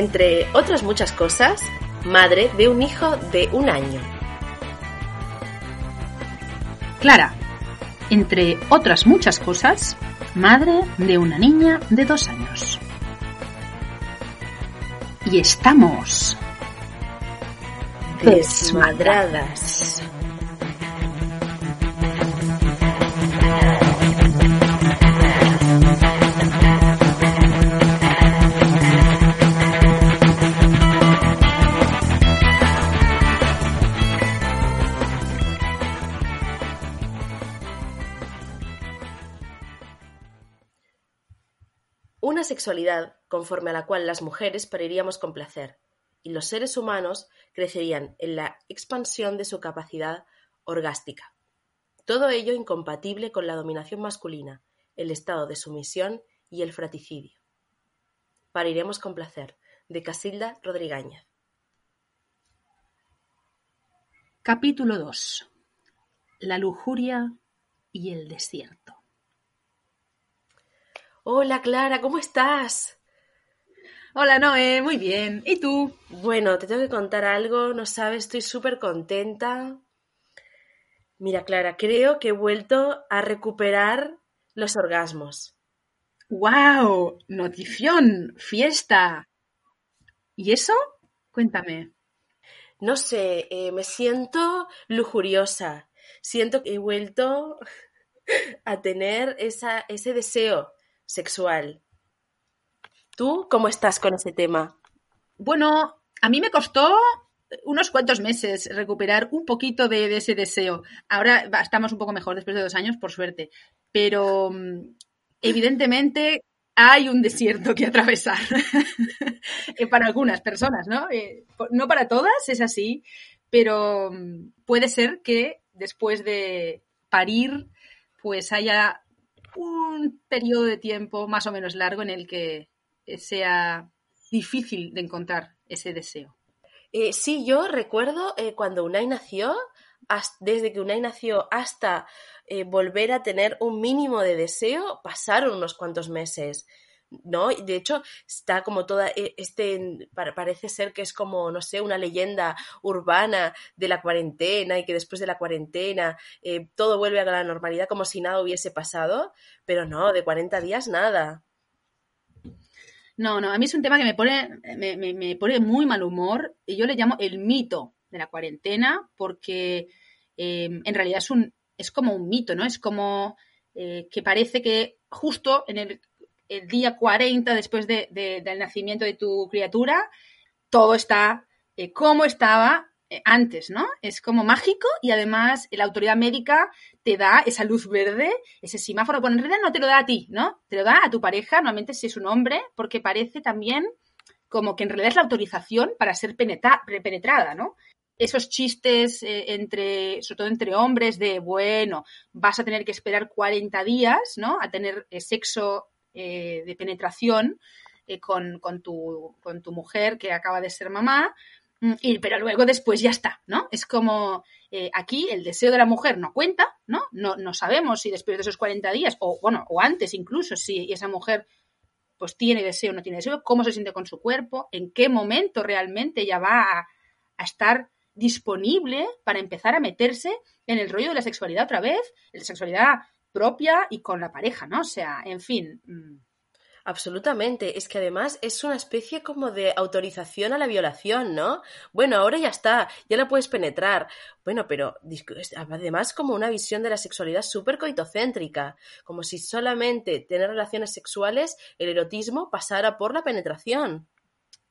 Entre otras muchas cosas, madre de un hijo de un año. Clara. Entre otras muchas cosas, madre de una niña de dos años. Y estamos Desmadradas. Sexualidad conforme a la cual las mujeres pariríamos con placer, y los seres humanos crecerían en la expansión de su capacidad orgástica. Todo ello incompatible con la dominación masculina, el estado de sumisión y el fraticidio. Pariremos con placer, de Casilda Rodríguez. Capítulo 2. La lujuria y el desierto. Hola Clara, ¿cómo estás? Hola Noé, muy bien. ¿Y tú? Bueno, te tengo que contar algo, no sabes, estoy súper contenta. Mira, Clara, creo que he vuelto a recuperar los orgasmos. ¡Wow! Notición, fiesta. ¿Y eso? Cuéntame. No sé, eh, me siento lujuriosa. Siento que he vuelto a tener esa, ese deseo sexual. ¿Tú cómo estás con ese tema? Bueno, a mí me costó unos cuantos meses recuperar un poquito de, ese deseo. Ahora estamos un poco mejor después de dos años, por suerte. Pero mm, evidentemente hay un desierto que atravesar eh, para algunas personas, ¿no? Eh, no para todas, es así, pero mm, puede ser que después de parir, pues haya un periodo de tiempo más o menos largo en el que sea difícil de encontrar ese deseo. Eh, sí, yo recuerdo eh, cuando Unai nació, desde que Unai nació hasta eh, volver a tener un mínimo de deseo, pasaron unos cuantos meses. ¿No? De hecho, está como toda este, parece ser que es como, no sé, una leyenda urbana de la cuarentena y que después de la cuarentena todo vuelve a la normalidad como si nada hubiese pasado, pero no, de 40 días nada. No, no, a mí es un tema que me pone, me, pone muy mal humor y yo le llamo el mito de la cuarentena porque em, en realidad es, un, es como un mito, ¿no? Es como eh, que parece que justo en el, día 40 después de, del nacimiento de tu criatura, todo está eh, como estaba eh, antes, ¿no? Es como mágico y además la autoridad médica te da esa luz verde, ese semáforo. Bueno, en realidad no te lo da a ti, ¿no? Te lo da a tu pareja, normalmente si es un hombre, porque parece también como que en realidad es la autorización para ser penetrada, ¿no? Esos chistes eh, entre, sobre todo entre hombres, de bueno, vas a tener que esperar 40 días, ¿no? A tener sexo de penetración con, con, tu, con tu mujer que acaba de ser mamá, Mm, y, pero luego después ya está, ¿no? Es como eh, aquí el deseo de la mujer no cuenta, ¿no? ¿no? No sabemos si después de esos 40 días, o bueno, o antes incluso, si esa mujer pues tiene deseo o no tiene deseo, cómo se siente con su cuerpo, en qué momento realmente ella va a estar disponible para empezar a meterse en el rollo de la sexualidad otra vez, la sexualidad propia y con la pareja, ¿no? O sea, en fin, mm, Absolutamente. Es que además es una especie como de autorización a la violación, ¿no? Bueno, ahora ya está, ya la puedes penetrar. Bueno, pero además como una visión de la sexualidad súper coitocéntrica, como si solamente tener relaciones sexuales, el erotismo pasara por la penetración.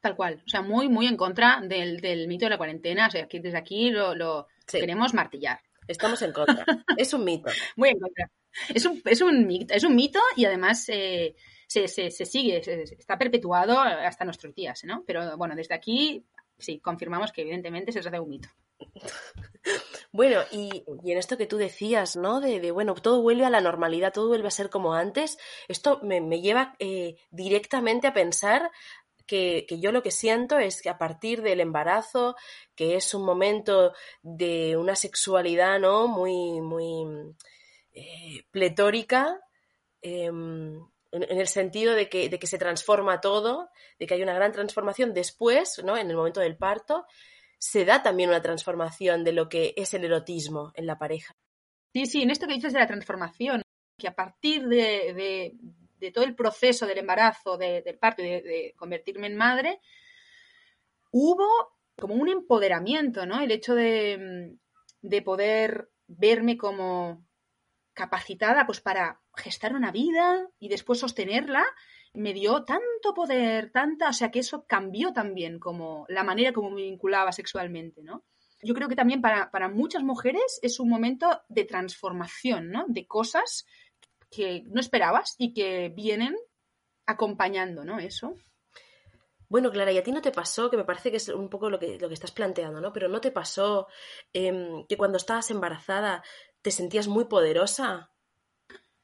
Tal cual, o sea, muy, muy en contra del, mito de la cuarentena, o sea, que desde aquí lo, queremos martillar. Estamos en contra, es un mito. Muy en contra. Es un, es un, mito, es un mito y además... Eh, se, se, sigue, está perpetuado hasta nuestros días, ¿no? Pero bueno, desde aquí sí, confirmamos que evidentemente se trata de un mito. Bueno, y, en esto que tú decías, ¿no? De, bueno, todo vuelve a la normalidad, todo vuelve a ser como antes, esto me, lleva eh, directamente a pensar que, yo lo que siento es que a partir del embarazo, que es un momento de una sexualidad, ¿no? Muy, muy eh, pletórica, em, en, el sentido de que, se transforma todo, de que hay una gran transformación después, ¿no? En el momento del parto, se da también una transformación de lo que es el erotismo en la pareja. Sí, sí, en esto que dices de la transformación, que a partir de, todo el proceso del embarazo, del parto y de, convertirme en madre, hubo como un empoderamiento, ¿no? El hecho de poder verme como capacitada pues para gestar una vida y después sostenerla, me dio tanto poder, tanta, o sea que eso cambió también como la manera como me vinculaba sexualmente, ¿no? Yo creo que también para, para muchas mujeres es un momento de transformación, ¿no? De cosas que no esperabas y que vienen acompañando, ¿no? Eso. Bueno, Clara, y a ti no te pasó, que me parece que es un poco lo que, lo que estás planteando, ¿no? Pero no te pasó em, que cuando estabas embarazada te sentías muy poderosa.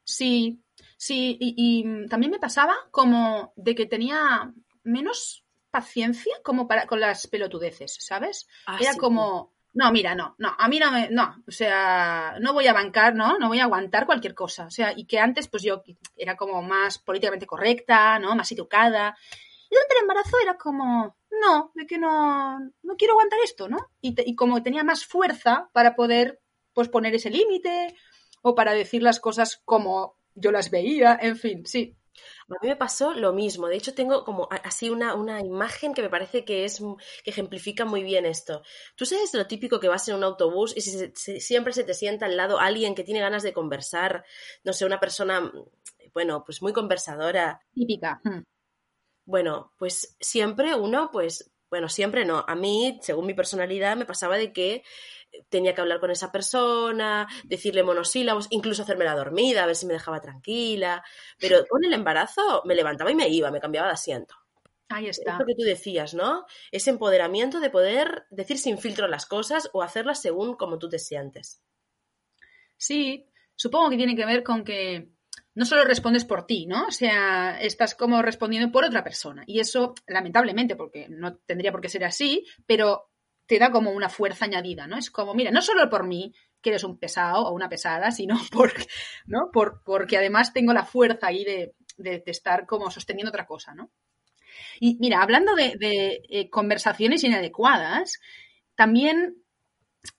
Sí, sí, y, también me pasaba como de que tenía menos paciencia como para con las pelotudeces, ¿sabes? Ah, Era como, no, mira, no, no, a mí no me, no, o sea, no voy a bancar, ¿no? No voy a aguantar cualquier cosa. O sea, y que antes, pues yo era como más políticamente correcta, ¿no? Más educada. Y durante el embarazo era como, no, de que no, no quiero aguantar esto, ¿no? Y, y como tenía más fuerza para poder, pues, poner ese límite o para decir las cosas como yo las veía, en fin, sí. A mí me pasó lo mismo. De hecho, tengo como así una, una imagen que me parece que es que ejemplifica muy bien esto. Tú sabes lo típico que vas en un autobús y siempre se te sienta al lado alguien que tiene ganas de conversar, no sé, una persona, bueno, pues muy conversadora. Típica. Hmm. Bueno, pues siempre uno, pues, bueno, siempre no. A mí, según mi personalidad, me pasaba de que tenía que hablar con esa persona, decirle monosílabos, incluso hacerme la dormida, a ver si me dejaba tranquila. Pero con el embarazo me levantaba y me iba, me cambiaba de asiento. Ahí está. Es lo que tú decías, ¿no? Ese empoderamiento de poder decir sin filtro las cosas o hacerlas según como tú te sientes. Sí, supongo que tiene que ver con que no solo respondes por ti, ¿no? O sea, estás como respondiendo por otra persona. Y eso, lamentablemente, porque no tendría por qué ser así, pero te da como una fuerza añadida, ¿no? Es como, mira, no solo por mí, que eres un pesado o una pesada, sino por, ¿no? Por, porque además tengo la fuerza ahí de, estar como sosteniendo otra cosa, ¿no? Y mira, hablando de, eh, conversaciones inadecuadas, también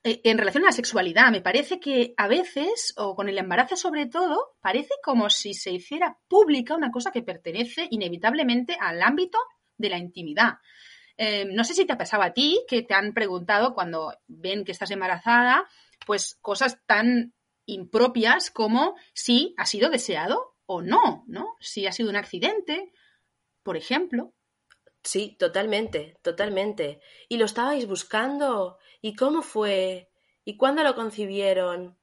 eh, en relación a la sexualidad, me parece que a veces, o con el embarazo sobre todo, parece como si se hiciera pública una cosa que pertenece inevitablemente al ámbito de la intimidad. Em, no sé si te ha pasado a ti que te han preguntado cuando ven que estás embarazada, pues cosas tan impropias como si ha sido deseado o no, ¿no? Si ha sido un accidente, por ejemplo. Sí, totalmente, totalmente. ¿Y lo estabais buscando? ¿Y cómo fue? ¿Y cuándo lo concibieron?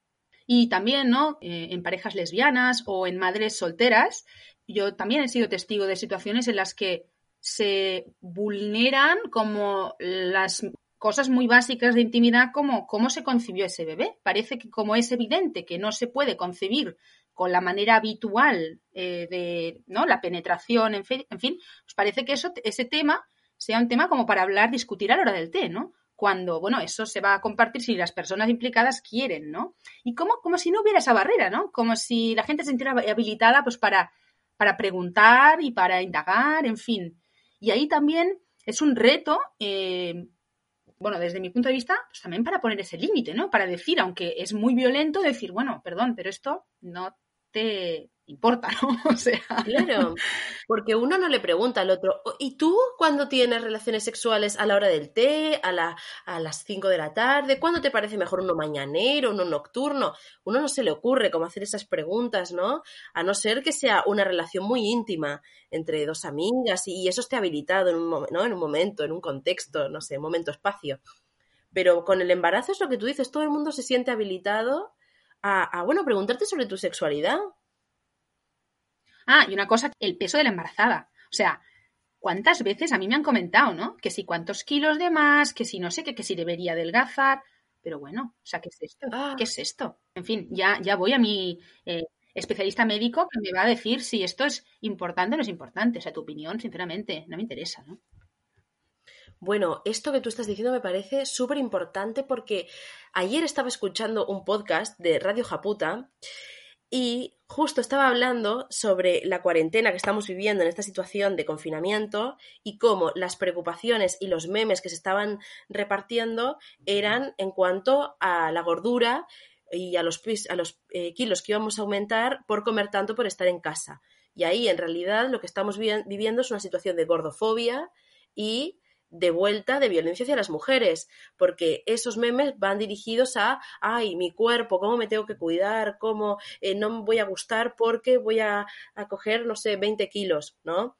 Y también, ¿no? Eh, en parejas lesbianas o en madres solteras, yo también he sido testigo de situaciones en las que se vulneran como las cosas muy básicas de intimidad como cómo se concibió ese bebé. Parece que como es evidente que no se puede concebir con la manera habitual eh, de ¿no? la penetración, en fin, pues parece que eso, ese tema sea un tema como para hablar, discutir a la hora del té, ¿no? Cuando, bueno, eso se va a compartir si las personas implicadas quieren, ¿no? Y como, como si no hubiera esa barrera, ¿no? Como si la gente se sintiera habilitada pues para, para preguntar y para indagar, en fin. Y ahí también es un reto, eh, bueno, desde mi punto de vista, pues también para poner ese límite, ¿no? Para decir, aunque es muy violento, decir, bueno, perdón, pero esto no te importa, ¿no? O sea. Claro, porque uno no le pregunta al otro, ¿y tú cuándo tienes relaciones sexuales a la hora del té, a, la, a las 5 de la tarde? ¿Cuándo te parece mejor uno mañanero, uno nocturno? Uno no se le ocurre cómo hacer esas preguntas, ¿no? A no ser que sea una relación muy íntima entre dos amigas y eso esté habilitado en un, ¿no? en un momento, en un contexto, no sé, momento-espacio. Pero con el embarazo es lo que tú dices, todo el mundo se siente habilitado a, a bueno, preguntarte sobre tu sexualidad. Ah, y una cosa, el peso de la embarazada. O sea, ¿cuántas veces a mí me han comentado, ¿no? Que si cuántos kilos de más, que si no sé qué, que si debería adelgazar. Pero bueno, o sea, ¿qué es esto? Ah. ¿Qué es esto? En fin, ya, ya voy a mi eh, especialista médico que me va a decir si esto es importante o no es importante. O sea, tu opinión, sinceramente, no me interesa, ¿no? Bueno, esto que tú estás diciendo me parece súper importante porque ayer estaba escuchando un podcast de Radio Japuta y justo estaba hablando sobre la cuarentena que estamos viviendo en esta situación de confinamiento y cómo las preocupaciones y los memes que se estaban repartiendo eran en cuanto a la gordura y a los, a los eh, kilos que íbamos a aumentar por comer tanto por estar en casa. Y ahí, en realidad, lo que estamos viviendo es una situación de gordofobia y de vuelta de violencia hacia las mujeres, porque esos memes van dirigidos a, ay, mi cuerpo, cómo me tengo que cuidar, cómo eh, no me voy a gustar porque voy a, a coger, no sé, 20 kilos, ¿no?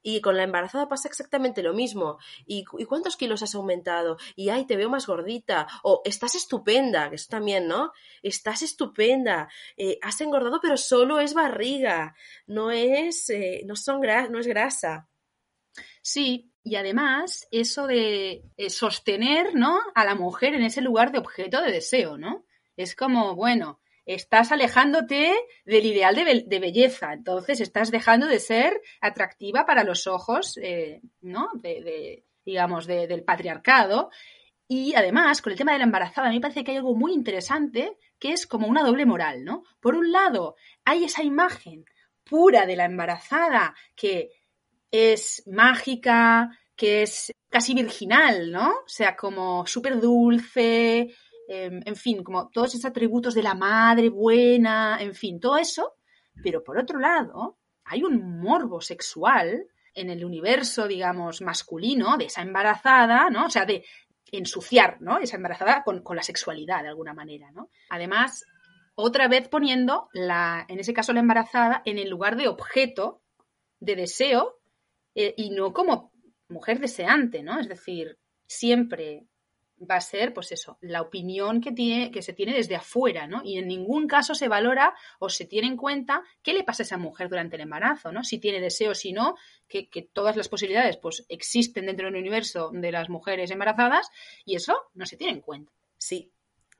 Y con la embarazada pasa exactamente lo mismo. ¿Y, cuántos kilos has aumentado? Y ay, te veo más gordita. O estás estupenda, que eso también, ¿no? Estás estupenda. Eh, has engordado, pero solo es barriga. No es, eh, no son no es grasa. Sí, y además eso de eh, sostener, ¿no? A la mujer en ese lugar de objeto de deseo, ¿no? Es como, bueno, estás alejándote del ideal de, belleza, entonces estás dejando de ser atractiva para los ojos, eh, ¿no? De, digamos, del patriarcado. Y además, con el tema de la embarazada, a mí me parece que hay algo muy interesante que es como una doble moral, ¿no? Por un lado, hay esa imagen pura de la embarazada que es mágica, que es casi virginal, ¿no? O sea, como súper dulce, Em, en fin, como todos esos atributos de la madre buena, en fin, todo eso. Pero por otro lado, hay un morbo sexual en el universo, digamos, masculino de esa embarazada, ¿no? O sea, de ensuciar, ¿no? Esa embarazada con, la sexualidad, de alguna manera, ¿no? Además, otra vez poniendo, la, en ese caso, la embarazada en el lugar de objeto de deseo eh, y no como mujer deseante, ¿no? Es decir, siempre va a ser, pues eso, la opinión que, tiene, que se tiene desde afuera, ¿no? Y en ningún caso se valora o se tiene en cuenta qué le pasa a esa mujer durante el embarazo, ¿no? Si tiene deseo, si no, que, todas las posibilidades, pues, existen dentro del universo de las mujeres embarazadas y eso no se tiene en cuenta. Sí,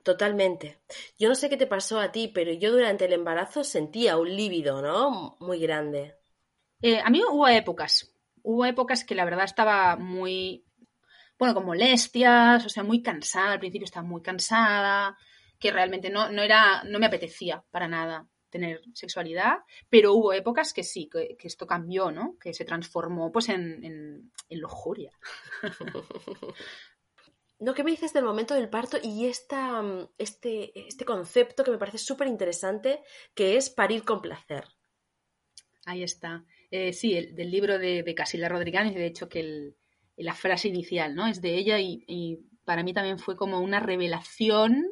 totalmente. Yo no sé qué te pasó a ti, pero yo durante el embarazo sentía un líbido, ¿no? Muy grande. Eh, a mí hubo épocas, hubo épocas que la verdad estaba muy bueno, con molestias, o sea, muy cansada, al principio estaba muy cansada, que realmente no, no era, no me apetecía para nada tener sexualidad, pero hubo épocas que sí, que, esto cambió, ¿no? Que se transformó pues en, en, en lujuria. No, ¿qué me dices del momento del parto y esta, este, este concepto que me parece súper interesante, que es parir con placer? Ahí está. Eh, sí, el, del libro de, de Casila Rodríguez, de hecho que la frase inicial, ¿no? Es de ella y, para mí también fue como una revelación,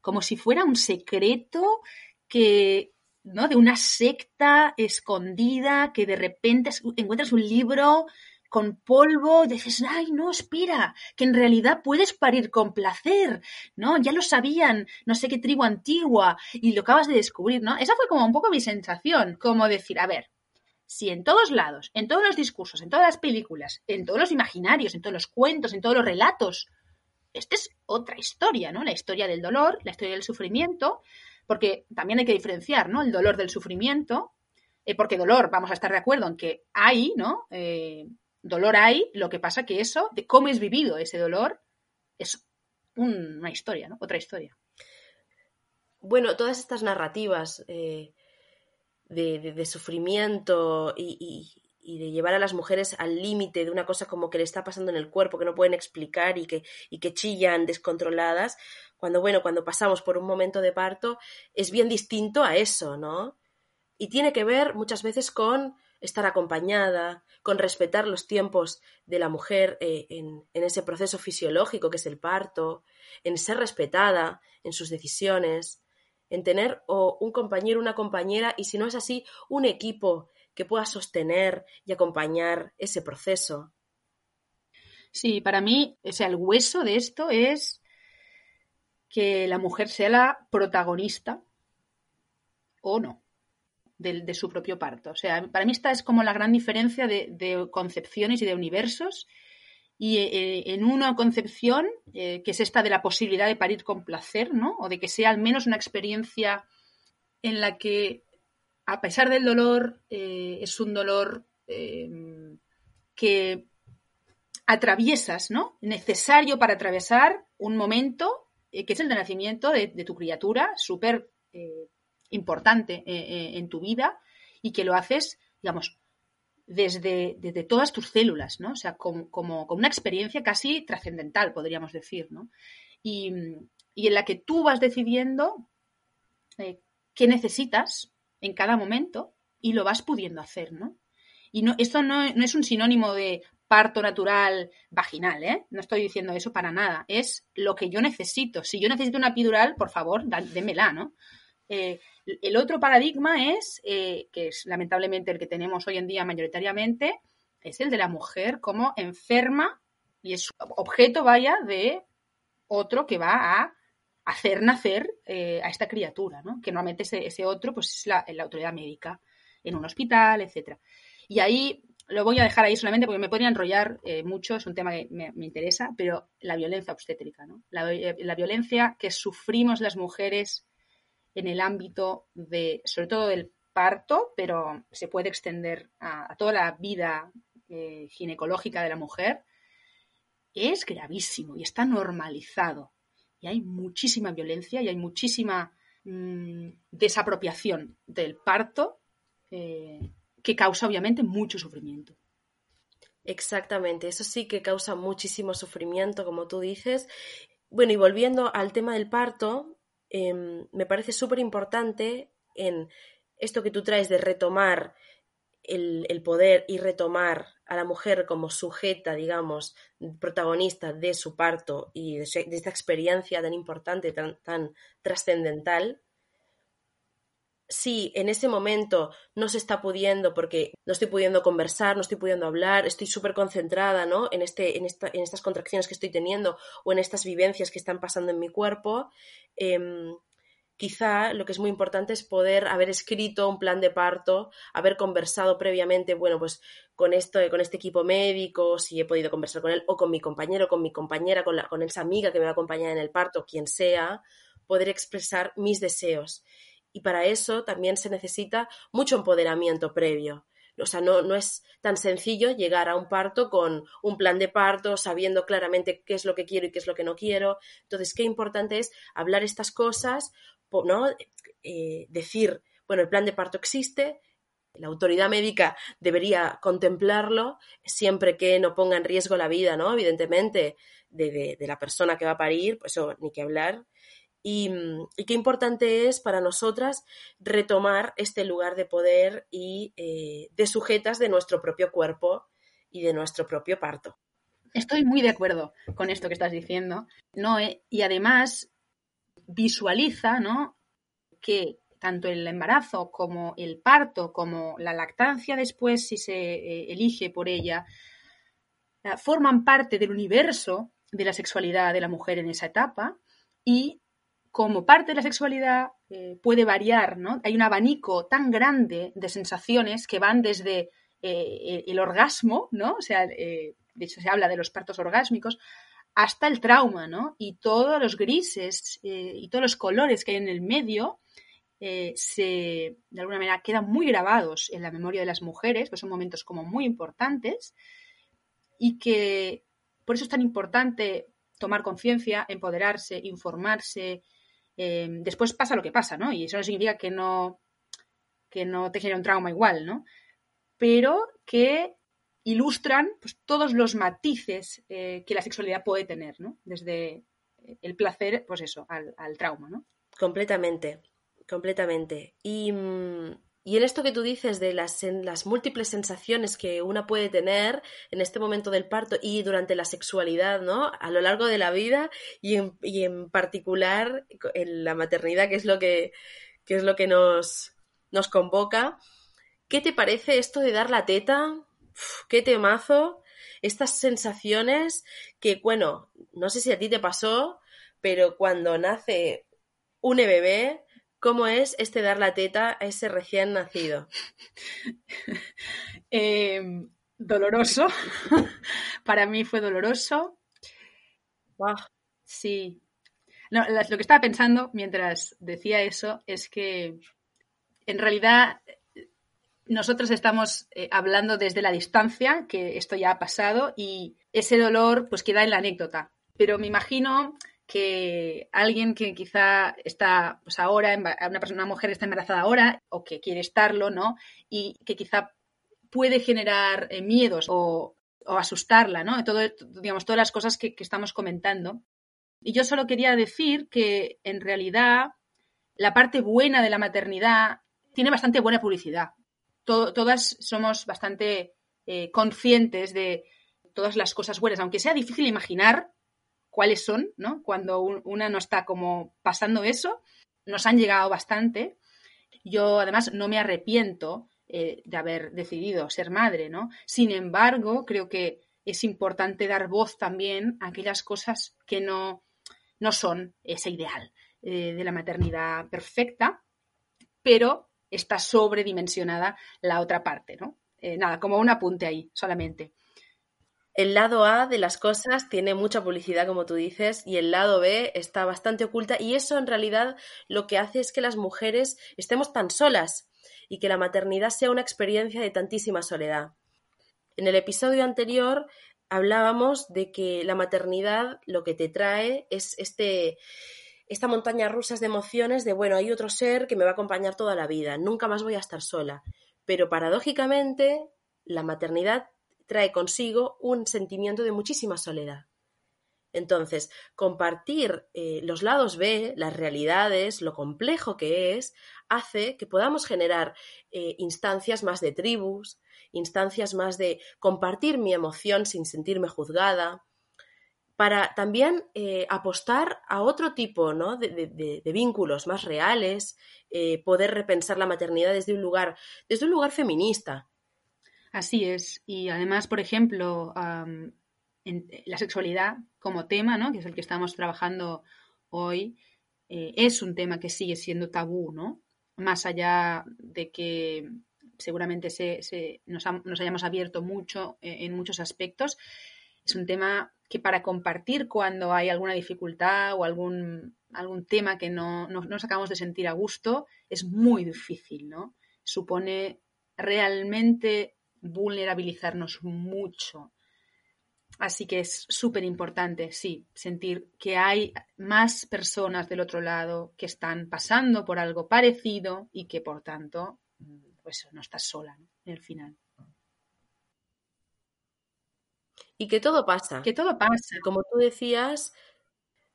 como si fuera un secreto que, ¿no? De una secta escondida que de repente encuentras un libro con polvo y dices, ay, no, espera, que en realidad puedes parir con placer, ¿no? Ya lo sabían, no sé qué tribu antigua, y lo acabas de descubrir, ¿no? Esa fue como un poco mi sensación, como decir, a ver, si en todos lados, en todos los discursos, en todas las películas, en todos los imaginarios, en todos los cuentos, en todos los relatos, esta es otra historia, ¿no? La historia del dolor, la historia del sufrimiento, porque también hay que diferenciar, ¿no? El dolor del sufrimiento, eh, porque dolor, vamos a estar de acuerdo en que hay, ¿no? Eh, dolor hay, lo que pasa que eso, de cómo es vivido ese dolor, es una historia, ¿no? Otra historia. Bueno, todas estas narrativas eh, de, sufrimiento y, de llevar a las mujeres al límite de una cosa como que le está pasando en el cuerpo, que no pueden explicar y que, y que chillan descontroladas, cuando, bueno, cuando pasamos por un momento de parto, es bien distinto a eso, ¿no? Y tiene que ver muchas veces con estar acompañada, con respetar los tiempos de la mujer eh, en, en, ese proceso fisiológico que es el parto, en ser respetada en sus decisiones, en tener o un compañero, una compañera y si no es así, un equipo que pueda sostener y acompañar ese proceso. Sí, para mí, o sea, el hueso de esto es que la mujer sea la protagonista o no de, su propio parto. O sea, para mí esta es como la gran diferencia de, de concepciones y de universos y eh, en una concepción, eh, que es esta de la posibilidad de parir con placer, ¿no? O de que sea al menos una experiencia en la que, a pesar del dolor, eh, es un dolor que atraviesas, ¿no? Necesario para atravesar un momento que es el de nacimiento de, tu criatura, súper importante en tu vida y que lo haces, digamos, desde, desde todas tus células, ¿no? O sea, como, como, una experiencia casi trascendental, podríamos decir, ¿no? Y, en la que tú vas decidiendo eh, qué necesitas en cada momento y lo vas pudiendo hacer, ¿no? Y no, esto no, es un sinónimo de parto natural vaginal, ¿eh? No estoy diciendo eso para nada. Es lo que yo necesito. Si yo necesito una epidural, por favor, démela, ¿no? Eh, el otro paradigma es, eh, que es lamentablemente el que tenemos hoy en día mayoritariamente, es el de la mujer como enferma y es objeto, vaya, de otro que va a hacer nacer eh, a esta criatura, ¿no? Que normalmente ese, otro pues, es la, autoridad médica en un hospital, etcétera. Y ahí lo voy a dejar ahí solamente porque me podría enrollar mucho, es un tema que me, interesa, pero la violencia obstétrica, ¿no? La, la, violencia que sufrimos las mujeres en el ámbito de, sobre todo del parto, pero se puede extender a, toda la vida eh, ginecológica de la mujer, es gravísimo y está normalizado. Y hay muchísima violencia y hay muchísima mm, desapropiación del parto eh, que causa obviamente mucho sufrimiento. Exactamente, eso sí que causa muchísimo sufrimiento, como tú dices. Bueno, y volviendo al tema del parto, Em, me parece súper importante en esto que tú traes de retomar el, poder y retomar a la mujer como sujeta, digamos, protagonista de su parto y de, esta experiencia tan importante, tan, tan trascendental, si en ese momento no se está pudiendo, porque no estoy pudiendo conversar, no estoy pudiendo hablar, estoy súper concentrada ¿no? en, este, en, en, estas contracciones que estoy teniendo o en estas vivencias que están pasando en mi cuerpo, em, quizá lo que es muy importante es poder haber escrito un plan de parto, haber conversado previamente, bueno, pues con esto, con este equipo médico, si he podido conversar con él, o con mi compañero, con mi compañera, con, la, con esa amiga que me va a acompañar en el parto, quien sea, poder expresar mis deseos y para eso también se necesita mucho empoderamiento previo. O sea, no, no, es tan sencillo llegar a un parto con un plan de parto, sabiendo claramente qué es lo que quiero y qué es lo que no quiero. Entonces, qué importante es hablar estas cosas, ¿no? Eh, decir, bueno, el plan de parto existe, la autoridad médica debería contemplarlo siempre que no ponga en riesgo la vida, ¿no? Evidentemente, de, de la persona que va a parir, pues eso, ni que hablar. Mm, y, qué importante es para nosotras retomar este lugar de poder y eh, de sujetas de nuestro propio cuerpo y de nuestro propio parto. Estoy muy de acuerdo con esto que estás diciendo, ¿no? Eh, y además visualiza, ¿no? Que tanto el embarazo como el parto, como la lactancia después, si se eh, elige por ella, forman parte del universo de la sexualidad de la mujer en esa etapa y como parte de la sexualidad eh, puede variar, ¿no? Hay un abanico tan grande de sensaciones que van desde eh, el orgasmo, ¿no? O sea, eh, de hecho se habla de los partos orgásmicos, hasta el trauma, ¿no? Y todos los grises y todos los colores que hay en el medio se, de alguna manera, quedan muy grabados en la memoria de las mujeres, pues son momentos como muy importantes y que por eso es tan importante tomar conciencia, empoderarse, informarse, Em, después pasa lo que pasa, ¿no? Y eso no significa que no, que no te genere un trauma igual, ¿no? Pero que ilustran pues, todos los matices eh, que la sexualidad puede tener, ¿no? Desde el placer, pues eso, al, trauma, ¿no? Completamente, completamente. Y, mm, y en esto que tú dices de las, múltiples sensaciones que una puede tener en este momento del parto y durante la sexualidad, ¿no? A lo largo de la vida y en, particular en la maternidad, que es lo que, es lo que nos, nos convoca. ¿Qué te parece esto de dar la teta? ¿Qué temazo? Estas sensaciones que, bueno, no sé si a ti te pasó, pero cuando nace un bebé, ¿Cómo es este dar la teta a ese recién nacido? Em, doloroso. Para mí fue doloroso. Sí. lo que estaba pensando mientras decía eso es que en realidad nosotros estamos eh, hablando desde la distancia, que esto ya ha pasado, y ese dolor pues queda en la anécdota. Pero me imagino que alguien que quizá está pues ahora, una, persona, una mujer está embarazada ahora o que quiere estarlo, ¿no? Y que quizá puede generar eh, miedos o, asustarla, ¿no? Todo, digamos, todas las cosas que, estamos comentando. Y yo solo quería decir que en realidad la parte buena de la maternidad tiene bastante buena publicidad. todas somos bastante eh, conscientes de todas las cosas buenas, aunque sea difícil imaginar cuáles son, ¿no? Cuando una no está como pasando eso, nos han llegado bastante. Yo además no me arrepiento eh, de haber decidido ser madre, ¿no? Sin embargo, creo que es importante dar voz también a aquellas cosas que no, no son ese ideal eh, de la maternidad perfecta, pero está sobredimensionada la otra parte, ¿no? Eh, nada, como un apunte ahí solamente el lado A de las cosas tiene mucha publicidad, como tú dices, y el lado B está bastante oculta y eso en realidad lo que hace es que las mujeres estemos tan solas y que la maternidad sea una experiencia de tantísima soledad. En el episodio anterior hablábamos de que la maternidad lo que te trae es este esta montaña rusa de emociones de bueno, hay otro ser que me va a acompañar toda la vida, nunca más voy a estar sola. Pero paradójicamente, la maternidad trae consigo un sentimiento de muchísima soledad. Entonces, compartir eh, los lados B, las realidades, lo complejo que es, hace que podamos generar eh, instancias más de tribus, instancias más de compartir mi emoción sin sentirme juzgada, para también eh, apostar a otro tipo de, vínculos más reales, poder repensar la maternidad desde un lugar, desde un lugar feminista, Así es. Y además, por ejemplo, en la sexualidad como tema, ¿no? que es el que estamos trabajando hoy, eh, es un tema que sigue siendo tabú, ¿no? Más allá de que seguramente se, nos, hayamos abierto mucho eh, en muchos aspectos, es un tema que para compartir cuando hay alguna dificultad o algún, algún tema que no, no nos acabamos de sentir a gusto, es muy difícil, ¿no? Supone realmente vulnerabilizarnos mucho. Así que es súper importante, sí, sentir que hay más personas del otro lado que están pasando por algo parecido y que por tanto, pues no estás sola en el final. Y que todo pasa. Que todo pasa. Como tú decías,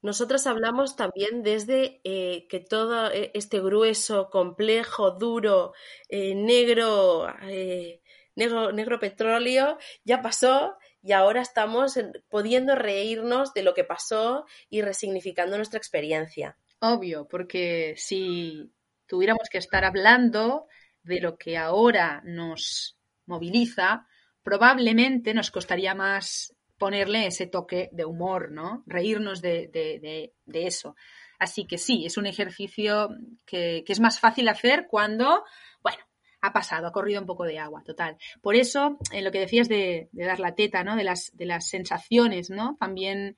nosotras hablamos también desde eh, que todo eh, este grueso, complejo, duro, eh, negro, negro, negro petróleo, ya pasó y ahora estamos pudiendo reírnos de lo que pasó y resignificando nuestra experiencia. Obvio, porque si tuviéramos que estar hablando de lo que ahora nos moviliza, probablemente nos costaría más ponerle ese toque de humor, ¿no? Reírnos de, de, eso. Así que sí, es un ejercicio que, que, es más fácil hacer cuando, bueno, ha pasado, ha corrido un poco de agua, total. Por eso, en lo que decías de, dar la teta, ¿no? De las, de las sensaciones, ¿no? También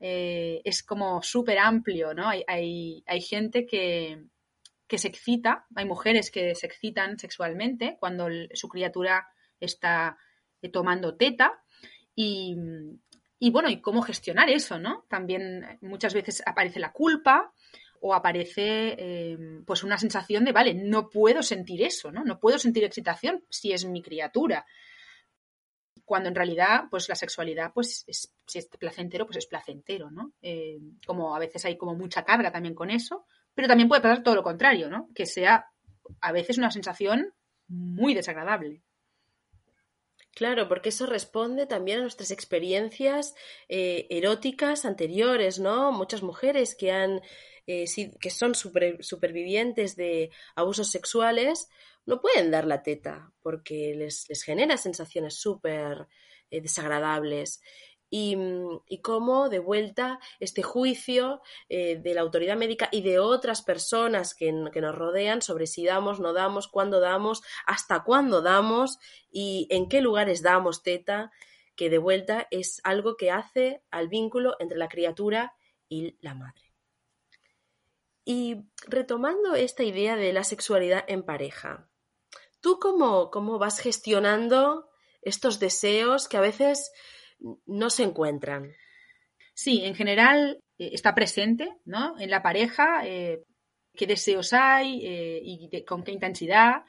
eh, es como súper amplio, ¿no? Hay, hay, gente que, que, se excita, hay mujeres que se excitan sexualmente cuando su criatura está eh, tomando teta y, y bueno, y cómo gestionar eso, ¿no? También muchas veces aparece la culpa o aparece em, pues una sensación de, vale, no puedo sentir eso, ¿no? No puedo sentir excitación si es mi criatura. Cuando en realidad, pues la sexualidad, pues es, si es placentero, pues es placentero, ¿no? Em, como a veces hay como mucha carga también con eso, pero también puede pasar todo lo contrario, ¿no? Que sea a veces una sensación muy desagradable. Claro, porque eso responde también a nuestras experiencias eh, eróticas anteriores, ¿no? Muchas mujeres que han eh, que son supervivientes de abusos sexuales, no pueden dar la teta porque les, genera sensaciones súper eh, desagradables. Y, cómo de vuelta este juicio eh, de la autoridad médica y de otras personas que, que, nos rodean sobre si damos, no damos, cuándo damos, hasta cuándo damos y en qué lugares damos teta, que de vuelta es algo que hace al vínculo entre la criatura y la madre. Y retomando esta idea de la sexualidad en pareja, ¿tú cómo, cómo vas gestionando estos deseos que a veces no se encuentran? Sí, en general eh, está presente, ¿no? En la pareja, eh, qué deseos hay eh, y con qué intensidad.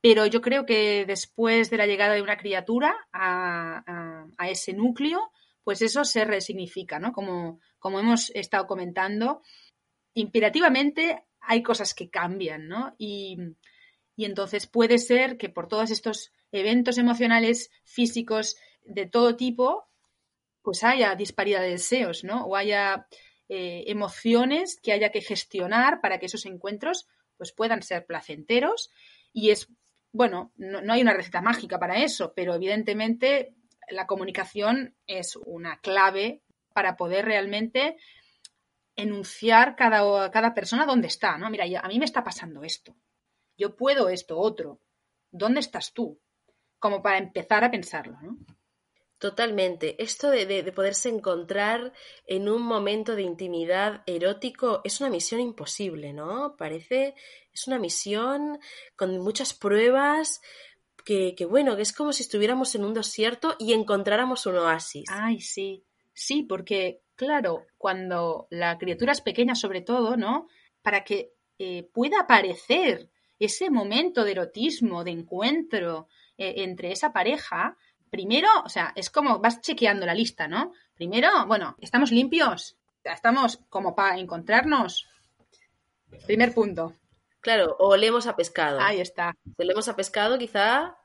Pero yo creo que después de la llegada de una criatura a, ese núcleo, pues eso se resignifica, ¿no? Como, como hemos estado comentando, imperativamente hay cosas que cambian, ¿no? Y, entonces puede ser que por todos estos eventos emocionales, físicos, de todo tipo, pues haya disparidad de deseos, ¿no? O haya eh, emociones que haya que gestionar para que esos encuentros pues puedan ser placenteros y es, bueno, no, hay una receta mágica para eso, pero evidentemente la comunicación es una clave para poder realmente enunciar cada, cada persona dónde está, ¿no? Mira, a mí me está pasando esto, yo puedo esto, otro, ¿dónde estás tú? Como para empezar a pensarlo, ¿no? Totalmente. Esto de, poderse encontrar en un momento de intimidad erótico es una misión imposible, ¿no? Parece, es una misión con muchas pruebas, que, que, bueno, que es como si estuviéramos en un desierto y encontráramos un oasis. Ay, sí. Sí, porque, claro, cuando la criatura es pequeña, sobre todo, ¿no? Para que eh, pueda aparecer ese momento de erotismo, de encuentro eh, entre esa pareja, primero, o sea, es como vas chequeando la lista, ¿no? Primero, bueno, ¿estamos limpios? ¿Estamos como para encontrarnos? Primer punto. Claro, o olemos a pescado. Ahí está. Si olemos a pescado, quizá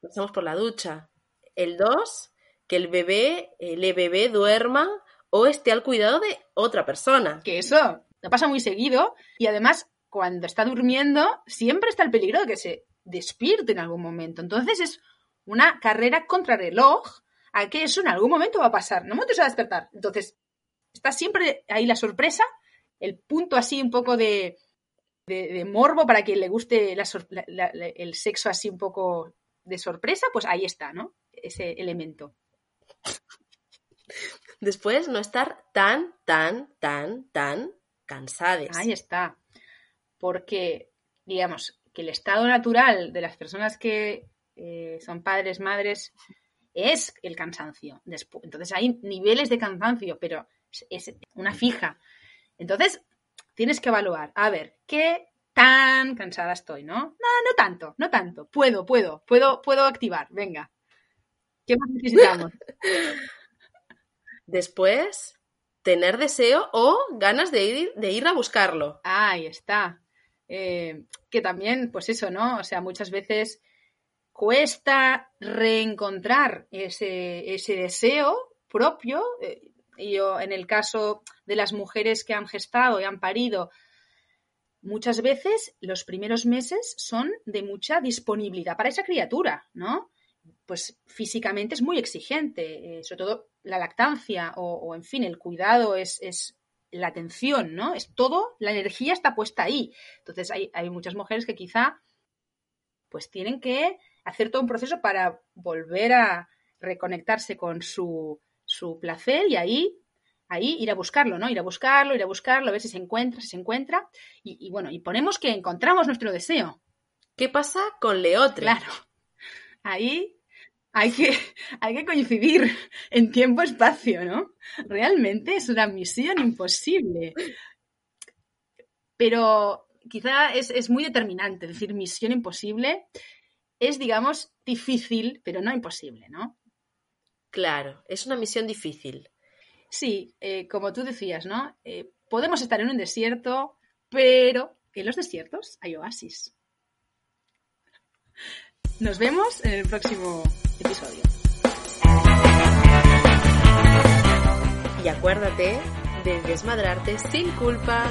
pasamos por la ducha. El dos, que el bebé, el bebé duerma o esté al cuidado de otra persona. Que eso no pasa muy seguido y además cuando está durmiendo siempre está el peligro de que se despierte en algún momento. Entonces es una carrera contra reloj a que eso en algún momento va a pasar. No va a despertar. Entonces, está siempre ahí la sorpresa, el punto así un poco de, de, morbo para que le guste el sexo así un poco de sorpresa, pues ahí está, ¿no? Ese elemento. Después no estar tan, tan, tan, tan cansados. Ahí está. Porque, digamos, que el estado natural de las personas que eh, son padres, madres, es el cansancio. Entonces hay niveles de cansancio, pero es una fija. Entonces tienes que evaluar, a ver, ¿qué tan cansada estoy, no? No, no tanto, no tanto. Puedo, puedo, puedo, puedo activar. Venga. ¿Qué más necesitamos? Después, tener deseo o ganas de ir, de ir a buscarlo. Ahí está. Eh, que también, pues eso, ¿no? O sea, muchas veces cuesta reencontrar ese, ese deseo propio. Eh, yo, en el caso de las mujeres que han gestado y han parido, muchas veces los primeros meses son de mucha disponibilidad para esa criatura, ¿no? Pues físicamente es muy exigente, eh, sobre todo la lactancia o, en fin, el cuidado es, es, la atención, ¿no? Es todo, la energía está puesta ahí. Entonces hay, hay muchas mujeres que quizá pues tienen que hacer todo un proceso para volver a reconectarse con su, su placer y ahí, ahí ir a buscarlo, ¿no? Ir a buscarlo, ir a buscarlo, a ver si se encuentra, si se encuentra. Y, bueno, y ponemos que encontramos nuestro deseo. ¿Qué pasa con Leotre? Claro. Ahí hay que, hay que coincidir en tiempo-espacio, ¿no? Realmente es una misión imposible. Pero quizá es, es muy determinante decir misión imposible es, digamos, difícil, pero no imposible, ¿no? Claro, es una misión difícil. Sí, eh, como tú decías, ¿no? Eh, podemos estar en un desierto, pero en los desiertos hay oasis. Nos vemos en el próximo episodio. Y acuérdate de desmadrarte sin culpa.